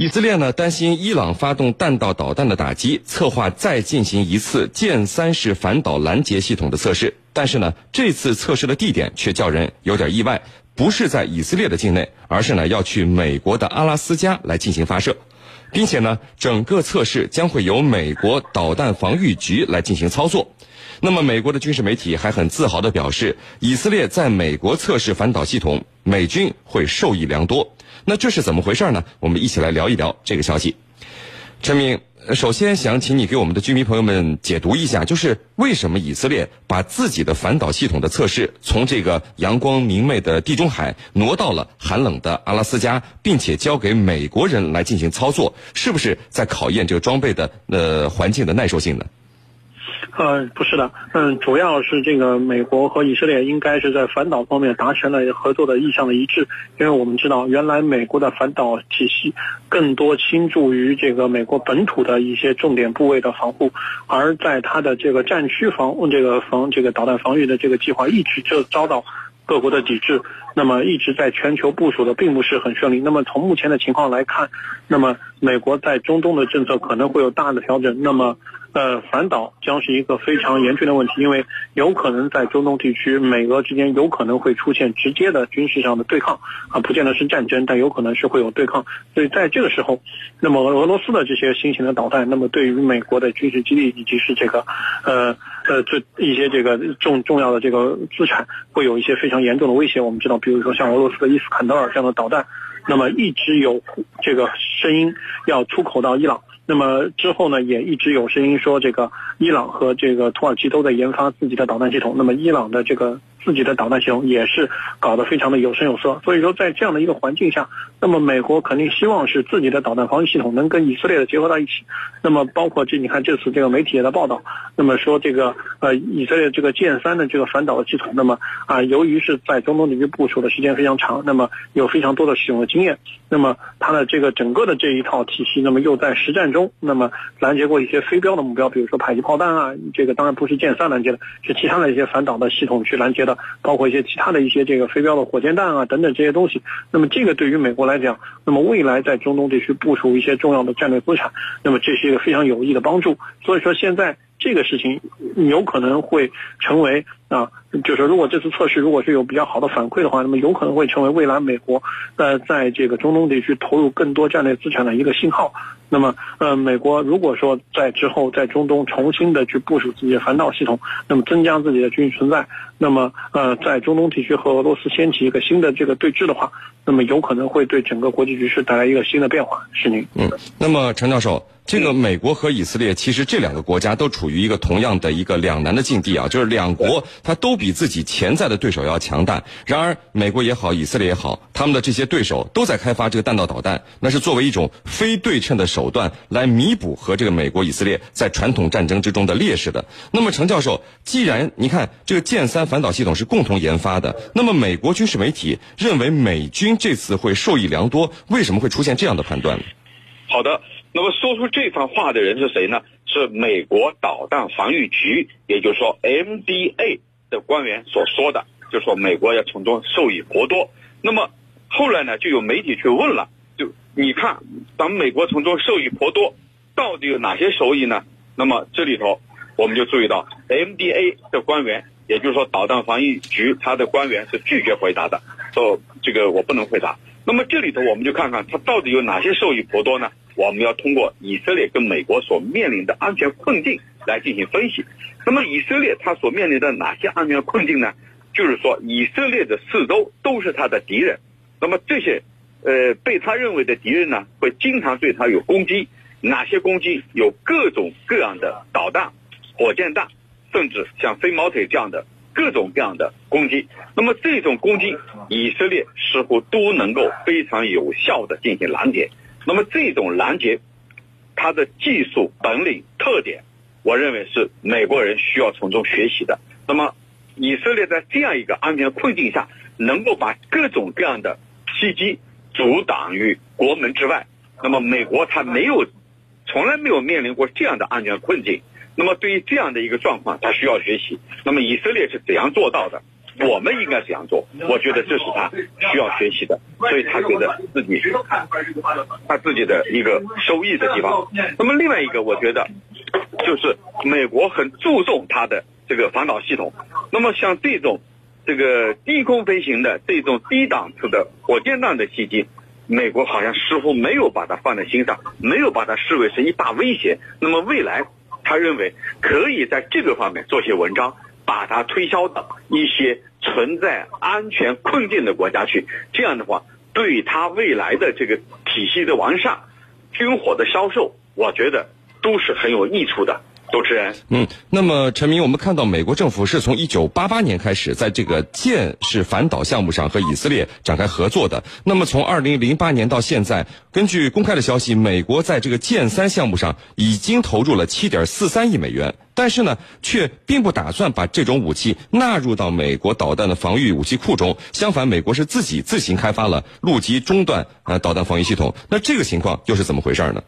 以色列呢担心伊朗发动弹道导弹的打击，策划再进行一次剑三式反导拦截系统的测试。但是呢，这次测试的地点却叫人有点意外，不是在以色列的境内，而是呢要去美国的阿拉斯加来进行发射，并且呢，整个测试将会由美国导弹防御局来进行操作。那么，美国的军事媒体还很自豪地表示，以色列在美国测试反导系统，美军会受益良多。那这是怎么回事呢？我们一起来聊一聊这个消息。陈明，首先想请你给我们的居民朋友们解读一下，就是为什么以色列把自己的反导系统的测试从这个阳光明媚的地中海挪到了寒冷的阿拉斯加，并且交给美国人来进行操作，是不是在考验这个装备的呃环境的耐受性呢？呃，不是的，嗯，主要是这个美国和以色列应该是在反导方面达成了合作的意向的一致，因为我们知道，原来美国的反导体系更多倾注于这个美国本土的一些重点部位的防护，而在它的这个战区防这个防这个导弹防御的这个计划一直就遭到各国的抵制，那么一直在全球部署的并不是很顺利。那么从目前的情况来看，那么美国在中东的政策可能会有大的调整。那么呃，反导将是一个非常严峻的问题，因为有可能在中东地区，美俄之间有可能会出现直接的军事上的对抗，啊，不见得是战争，但有可能是会有对抗。所以在这个时候，那么俄罗斯的这些新型的导弹，那么对于美国的军事基地以及是这个，呃呃，这一些这个重重要的这个资产，会有一些非常严重的威胁。我们知道，比如说像俄罗斯的伊斯坎德尔这样的导弹，那么一直有这个声音要出口到伊朗。那么之后呢，也一直有声音说，这个伊朗和这个土耳其都在研发自己的导弹系统。那么伊朗的这个。自己的导弹系统也是搞得非常的有声有色，所以说在这样的一个环境下，那么美国肯定希望是自己的导弹防御系统能跟以色列的结合到一起。那么包括这你看这次这个媒体也在报道，那么说这个呃以色列这个剑三的这个反导的系统，那么啊由于是在中东地区部署的时间非常长，那么有非常多的使用的经验，那么它的这个整个的这一套体系，那么又在实战中，那么拦截过一些飞镖的目标，比如说迫击炮弹啊，这个当然不是剑三拦截的，是其他的一些反导的系统去拦截包括一些其他的一些这个飞镖的火箭弹啊等等这些东西，那么这个对于美国来讲，那么未来在中东地区部署一些重要的战略资产，那么这是一个非常有益的帮助。所以说现在。这个事情有可能会成为啊，就是如果这次测试如果是有比较好的反馈的话，那么有可能会成为未来美国呃在这个中东地区投入更多战略资产的一个信号。那么呃，美国如果说在之后在中东重新的去部署自己的反导系统，那么增加自己的军事存在，那么呃在中东地区和俄罗斯掀起一个新的这个对峙的话，那么有可能会对整个国际局势带来一个新的变化。是您嗯，那么陈教授。这个美国和以色列，其实这两个国家都处于一个同样的一个两难的境地啊，就是两国它都比自己潜在的对手要强大。然而，美国也好，以色列也好，他们的这些对手都在开发这个弹道导弹，那是作为一种非对称的手段来弥补和这个美国、以色列在传统战争之中的劣势的。那么，程教授，既然你看这个剑三反导系统是共同研发的，那么美国军事媒体认为美军这次会受益良多，为什么会出现这样的判断？好的。那么说出这番话的人是谁呢？是美国导弹防御局，也就是说 MDA 的官员所说的，就说美国要从中受益颇多。那么后来呢，就有媒体去问了，就你看，咱们美国从中受益颇多，到底有哪些收益呢？那么这里头我们就注意到，MDA 的官员，也就是说导弹防御局，他的官员是拒绝回答的，说这个我不能回答。那么这里头我们就看看他到底有哪些受益颇多呢？我们要通过以色列跟美国所面临的安全困境来进行分析。那么以色列它所面临的哪些安全困境呢？就是说以色列的四周都是他的敌人。那么这些，呃，被他认为的敌人呢，会经常对他有攻击。哪些攻击？有各种各样的导弹、火箭弹，甚至像飞毛腿这样的各种各样的攻击。那么这种攻击，以色列似乎都能够非常有效的进行拦截。那么这种拦截，它的技术本领特点，我认为是美国人需要从中学习的。那么以色列在这样一个安全困境下，能够把各种各样的袭击阻挡于国门之外。那么美国它没有，从来没有面临过这样的安全困境。那么对于这样的一个状况，它需要学习。那么以色列是怎样做到的？我们应该怎样做。我觉得这是他需要学习的，所以他觉得自己他自己的一个收益的地方。那么另外一个，我觉得就是美国很注重它的这个反导系统。那么像这种这个低空飞行的这种低档次的火箭弹的袭击。美国好像似乎没有把它放在心上，没有把它视为是一大威胁。那么未来，他认为可以在这个方面做些文章，把它推销到一些存在安全困境的国家去。这样的话，对他未来的这个体系的完善、军火的销售，我觉得都是很有益处的。主持人，嗯，那么陈明，我们看到美国政府是从一九八八年开始，在这个舰式反导项目上和以色列展开合作的。那么从二零零八年到现在，根据公开的消息，美国在这个舰三项目上已经投入了七点四三亿美元，但是呢，却并不打算把这种武器纳入到美国导弹的防御武器库中。相反，美国是自己自行开发了陆基中段呃导弹防御系统。那这个情况又是怎么回事呢？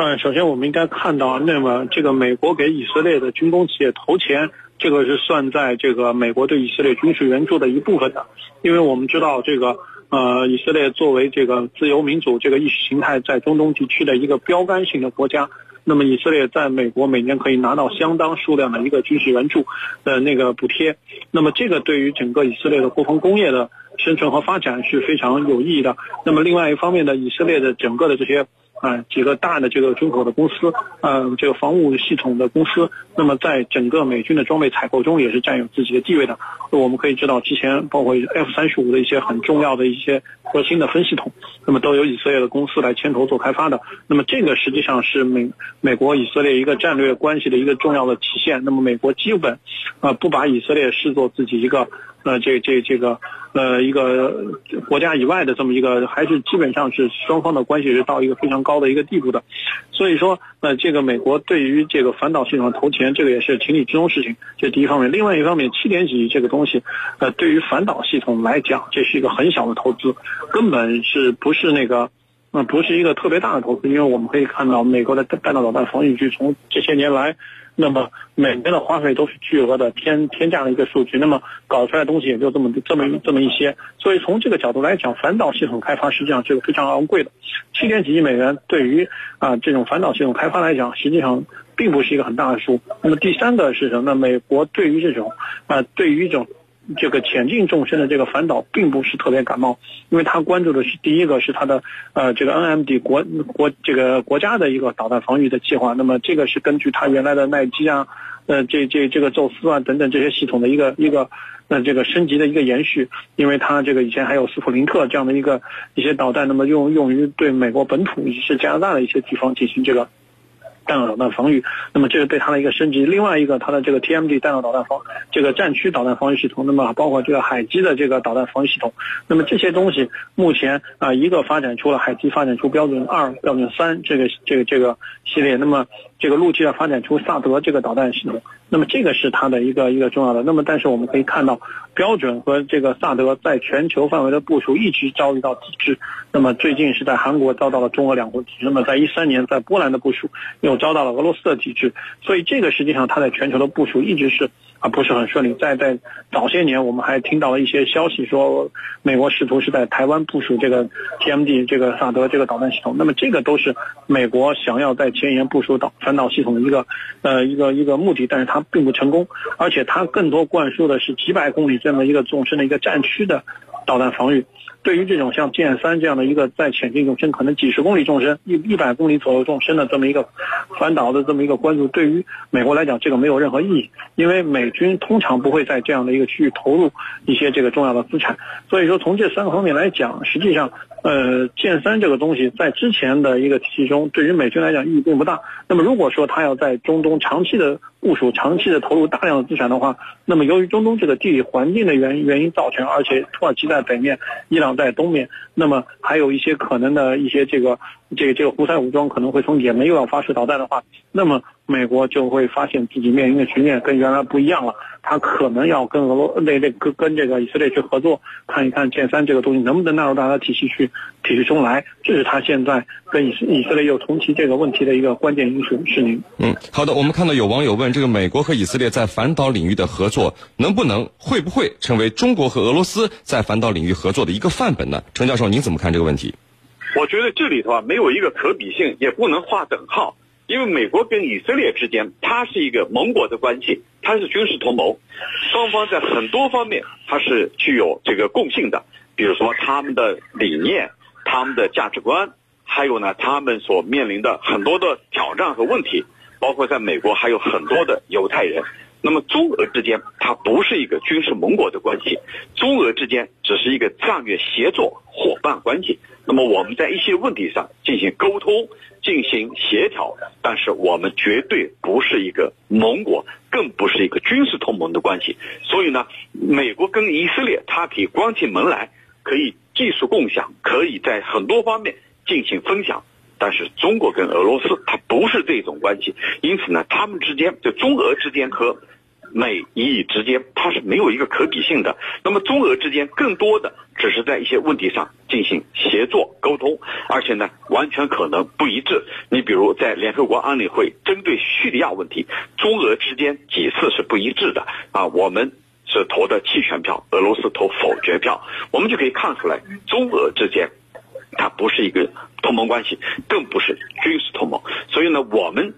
嗯，首先我们应该看到，那么这个美国给以色列的军工企业投钱，这个是算在这个美国对以色列军事援助的一部分的，因为我们知道这个呃，以色列作为这个自由民主这个意识形态在中东地区的一个标杆性的国家，那么以色列在美国每年可以拿到相当数量的一个军事援助的那个补贴，那么这个对于整个以色列的国防工业的生存和发展是非常有意义的。那么另外一方面呢，以色列的整个的这些。啊，几个大的这个军火的公司，呃，这个防务系统的公司，那么在整个美军的装备采购中也是占有自己的地位的。我们可以知道，之前包括 F 三十五的一些很重要的一些核心的分系统，那么都由以色列的公司来牵头做开发的。那么这个实际上是美美国以色列一个战略关系的一个重要的体现。那么美国基本，啊，不把以色列视作自己一个，呃，这这这个。呃，一个国家以外的这么一个，还是基本上是双方的关系是到一个非常高的一个地步的，所以说，呃，这个美国对于这个反导系统投钱，这个也是情理之中事情，这第一方面。另外一方面，七点几这个东西，呃，对于反导系统来讲，这是一个很小的投资，根本是不是那个，那，不是一个特别大的投资，因为我们可以看到美国的弹道导弹防御局从这些年来。那么每年的花费都是巨额的天天价的一个数据，那么搞出来的东西也就这么这么这么一些，所以从这个角度来讲，反导系统开发实际上是非常昂贵的，七点几亿美元对于啊这种反导系统开发来讲，实际上并不是一个很大的数。那么第三个是什么呢？美国对于这种啊对于一种。这个前进纵深的这个反导并不是特别感冒，因为他关注的是第一个是他的呃这个 NMD 国国这个国家的一个导弹防御的计划，那么这个是根据他原来的耐基啊，呃这这这个宙斯啊等等这些系统的一个一个呃这个升级的一个延续，因为它这个以前还有斯普林特这样的一个一些导弹，那么用用于对美国本土以及是加拿大的一些地方进行这个。弹道导弹防御，那么这是对它的一个升级。另外一个，它的这个 TMD 弹道导弹防这个战区导弹防御系统，那么包括这个海基的这个导弹防御系统，那么这些东西目前啊，一个发展出了海基，发展出标准二、标准三这个这个这个系列，那么这个陆续要发展出萨德这个导弹系统。那么这个是它的一个一个重要的。那么但是我们可以看到，标准和这个萨德在全球范围的部署一直遭遇到抵制。那么最近是在韩国遭到了中俄两国抵制。那么在一三年在波兰的部署又遭到了俄罗斯的抵制。所以这个实际上它在全球的部署一直是。啊，不是很顺利。在在早些年，我们还听到了一些消息，说美国试图是在台湾部署这个 TMD 这个萨德这个导弹系统。那么这个都是美国想要在前沿部署导反导系统的一个呃一个一个目的，但是它并不成功，而且它更多灌输的是几百公里这么一个纵深的一个战区的导弹防御。对于这种像剑三这样的一个在潜进纵深，可能几十公里纵深、一一百公里左右纵深的这么一个反导的这么一个关注，对于美国来讲，这个没有任何意义，因为美军通常不会在这样的一个区域投入一些这个重要的资产。所以说，从这三个方面来讲，实际上，呃，剑三这个东西在之前的一个体系中，对于美军来讲意义并不大。那么，如果说他要在中东长期的部署、长期的投入大量的资产的话，那么由于中东这个地理环境的原原因造成，而且土耳其在北面，伊朗在东面，那么还有一些可能的一些这个这个这个胡塞武装可能会从也门又要发射导弹的话，那么美国就会发现自己面临的局面跟原来不一样了。他可能要跟俄罗那那跟跟这个以色列去合作，看一看剑三这个东西能不能纳入到他体系去体系中来。这是他现在跟以以色列又重提这个问题的一个关键因素。是您。嗯，好的。我们看到有网友问，这个美国和以色列在反导领域的合作，能不能会不会成为中国和俄罗斯在反导领域合作的一个范本呢？陈教授，您怎么看这个问题？我觉得这里头啊没有一个可比性，也不能划等号。因为美国跟以色列之间，它是一个盟国的关系，它是军事同盟，双方在很多方面它是具有这个共性的，比如说他们的理念、他们的价值观，还有呢他们所面临的很多的挑战和问题，包括在美国还有很多的犹太人。那么中俄之间，它不是一个军事盟国的关系，中俄之间只是一个战略协作伙伴关系。那么我们在一些问题上进行沟通、进行协调，但是我们绝对不是一个盟国，更不是一个军事同盟的关系。所以呢，美国跟以色列，它可以关起门来，可以技术共享，可以在很多方面进行分享。但是中国跟俄罗斯，它不是这种关系，因此呢，他们之间就中俄之间和美伊之间，它是没有一个可比性的。那么中俄之间更多的只是在一些问题上进行协作沟通，而且呢，完全可能不一致。你比如在联合国安理会针对叙利亚问题，中俄之间几次是不一致的啊，我们是投的弃权票，俄罗斯投否决票，我们就可以看出来中俄之间。它不是一个同盟关系，更不是军事同盟，所以呢，我们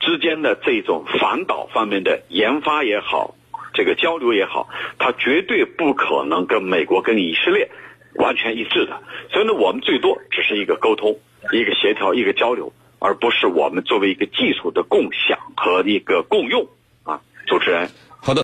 之间的这种反导方面的研发也好，这个交流也好，它绝对不可能跟美国跟以色列完全一致的。所以呢，我们最多只是一个沟通、一个协调、一个交流，而不是我们作为一个技术的共享和一个共用啊，主持人。